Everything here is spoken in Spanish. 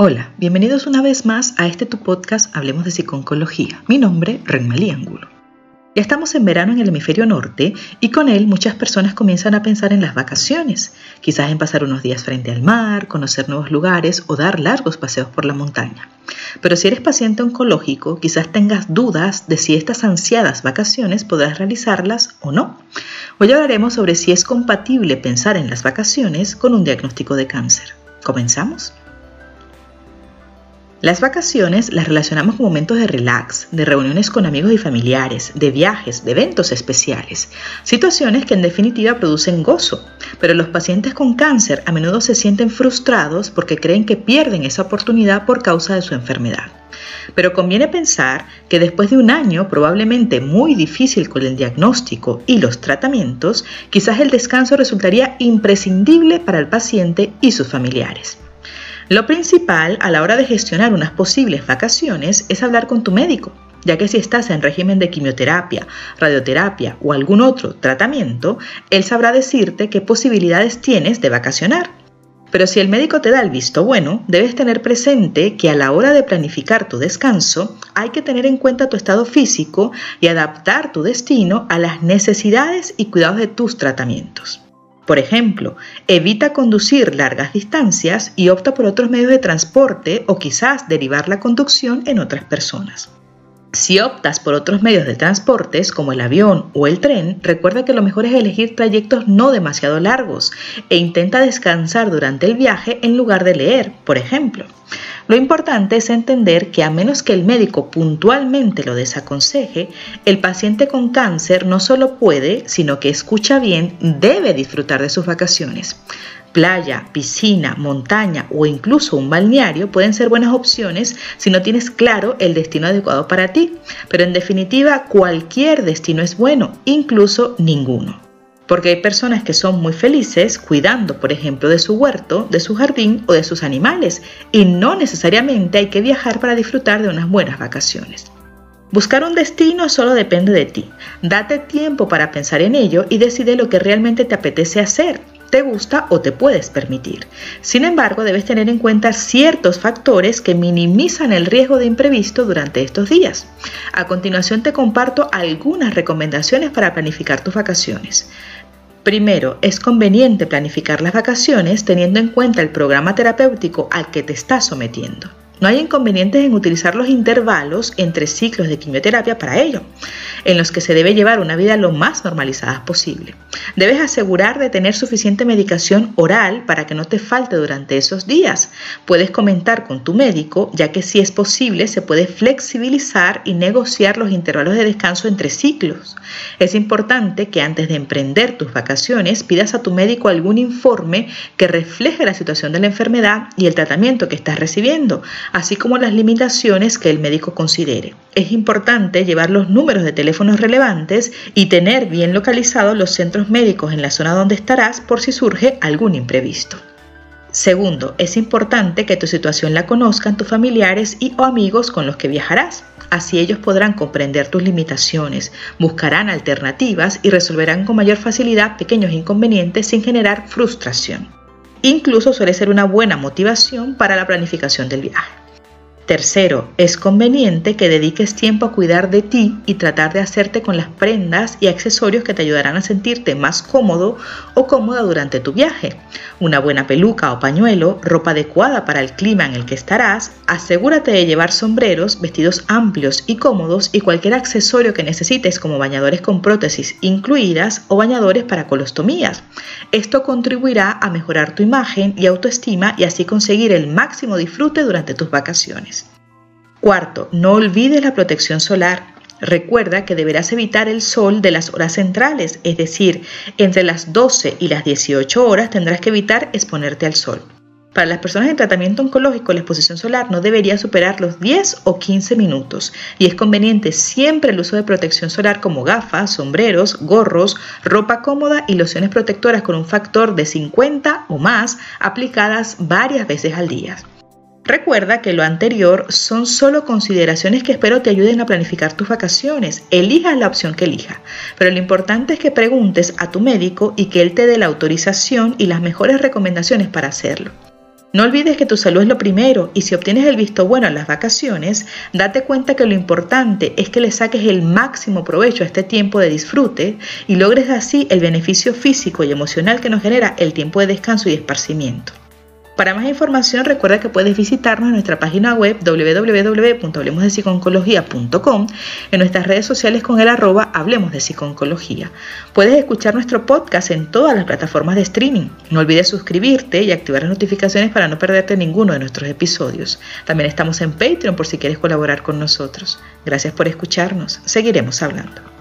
Hola, bienvenidos una vez más a este tu podcast Hablemos de Psiconcología. Mi nombre, Renmalí Angulo. Ya estamos en verano en el hemisferio norte y con él muchas personas comienzan a pensar en las vacaciones, quizás en pasar unos días frente al mar, conocer nuevos lugares o dar largos paseos por la montaña. Pero si eres paciente oncológico, quizás tengas dudas de si estas ansiadas vacaciones podrás realizarlas o no. Hoy hablaremos sobre si es compatible pensar en las vacaciones con un diagnóstico de cáncer. ¿Comenzamos? Las vacaciones las relacionamos con momentos de relax, de reuniones con amigos y familiares, de viajes, de eventos especiales, situaciones que en definitiva producen gozo, pero los pacientes con cáncer a menudo se sienten frustrados porque creen que pierden esa oportunidad por causa de su enfermedad. Pero conviene pensar que después de un año probablemente muy difícil con el diagnóstico y los tratamientos, quizás el descanso resultaría imprescindible para el paciente y sus familiares. Lo principal a la hora de gestionar unas posibles vacaciones es hablar con tu médico, ya que si estás en régimen de quimioterapia, radioterapia o algún otro tratamiento, él sabrá decirte qué posibilidades tienes de vacacionar. Pero si el médico te da el visto bueno, debes tener presente que a la hora de planificar tu descanso hay que tener en cuenta tu estado físico y adaptar tu destino a las necesidades y cuidados de tus tratamientos. Por ejemplo, evita conducir largas distancias y opta por otros medios de transporte o quizás derivar la conducción en otras personas. Si optas por otros medios de transportes como el avión o el tren, recuerda que lo mejor es elegir trayectos no demasiado largos e intenta descansar durante el viaje en lugar de leer, por ejemplo. Lo importante es entender que a menos que el médico puntualmente lo desaconseje, el paciente con cáncer no solo puede, sino que escucha bien, debe disfrutar de sus vacaciones. Playa, piscina, montaña o incluso un balneario pueden ser buenas opciones si no tienes claro el destino adecuado para ti, pero en definitiva cualquier destino es bueno, incluso ninguno porque hay personas que son muy felices cuidando, por ejemplo, de su huerto, de su jardín o de sus animales, y no necesariamente hay que viajar para disfrutar de unas buenas vacaciones. Buscar un destino solo depende de ti. Date tiempo para pensar en ello y decide lo que realmente te apetece hacer te gusta o te puedes permitir. Sin embargo, debes tener en cuenta ciertos factores que minimizan el riesgo de imprevisto durante estos días. A continuación te comparto algunas recomendaciones para planificar tus vacaciones. Primero, es conveniente planificar las vacaciones teniendo en cuenta el programa terapéutico al que te estás sometiendo. No hay inconvenientes en utilizar los intervalos entre ciclos de quimioterapia para ello, en los que se debe llevar una vida lo más normalizada posible. Debes asegurar de tener suficiente medicación oral para que no te falte durante esos días. Puedes comentar con tu médico, ya que si es posible se puede flexibilizar y negociar los intervalos de descanso entre ciclos. Es importante que antes de emprender tus vacaciones pidas a tu médico algún informe que refleje la situación de la enfermedad y el tratamiento que estás recibiendo así como las limitaciones que el médico considere. Es importante llevar los números de teléfonos relevantes y tener bien localizados los centros médicos en la zona donde estarás por si surge algún imprevisto. Segundo, es importante que tu situación la conozcan tus familiares y o amigos con los que viajarás. Así ellos podrán comprender tus limitaciones, buscarán alternativas y resolverán con mayor facilidad pequeños inconvenientes sin generar frustración. Incluso suele ser una buena motivación para la planificación del viaje. Tercero, es conveniente que dediques tiempo a cuidar de ti y tratar de hacerte con las prendas y accesorios que te ayudarán a sentirte más cómodo o cómoda durante tu viaje. Una buena peluca o pañuelo, ropa adecuada para el clima en el que estarás, asegúrate de llevar sombreros, vestidos amplios y cómodos y cualquier accesorio que necesites como bañadores con prótesis incluidas o bañadores para colostomías. Esto contribuirá a mejorar tu imagen y autoestima y así conseguir el máximo disfrute durante tus vacaciones. Cuarto, no olvides la protección solar. Recuerda que deberás evitar el sol de las horas centrales, es decir, entre las 12 y las 18 horas tendrás que evitar exponerte al sol. Para las personas en tratamiento oncológico, la exposición solar no debería superar los 10 o 15 minutos y es conveniente siempre el uso de protección solar como gafas, sombreros, gorros, ropa cómoda y lociones protectoras con un factor de 50 o más aplicadas varias veces al día. Recuerda que lo anterior son solo consideraciones que espero te ayuden a planificar tus vacaciones. Elija la opción que elija, pero lo importante es que preguntes a tu médico y que él te dé la autorización y las mejores recomendaciones para hacerlo. No olvides que tu salud es lo primero y si obtienes el visto bueno en las vacaciones, date cuenta que lo importante es que le saques el máximo provecho a este tiempo de disfrute y logres así el beneficio físico y emocional que nos genera el tiempo de descanso y esparcimiento. Para más información recuerda que puedes visitarnos en nuestra página web www.hablemosdepsiconcología.com, en nuestras redes sociales con el arroba Hablemos de Psiconcología. Puedes escuchar nuestro podcast en todas las plataformas de streaming. No olvides suscribirte y activar las notificaciones para no perderte ninguno de nuestros episodios. También estamos en Patreon por si quieres colaborar con nosotros. Gracias por escucharnos. Seguiremos hablando.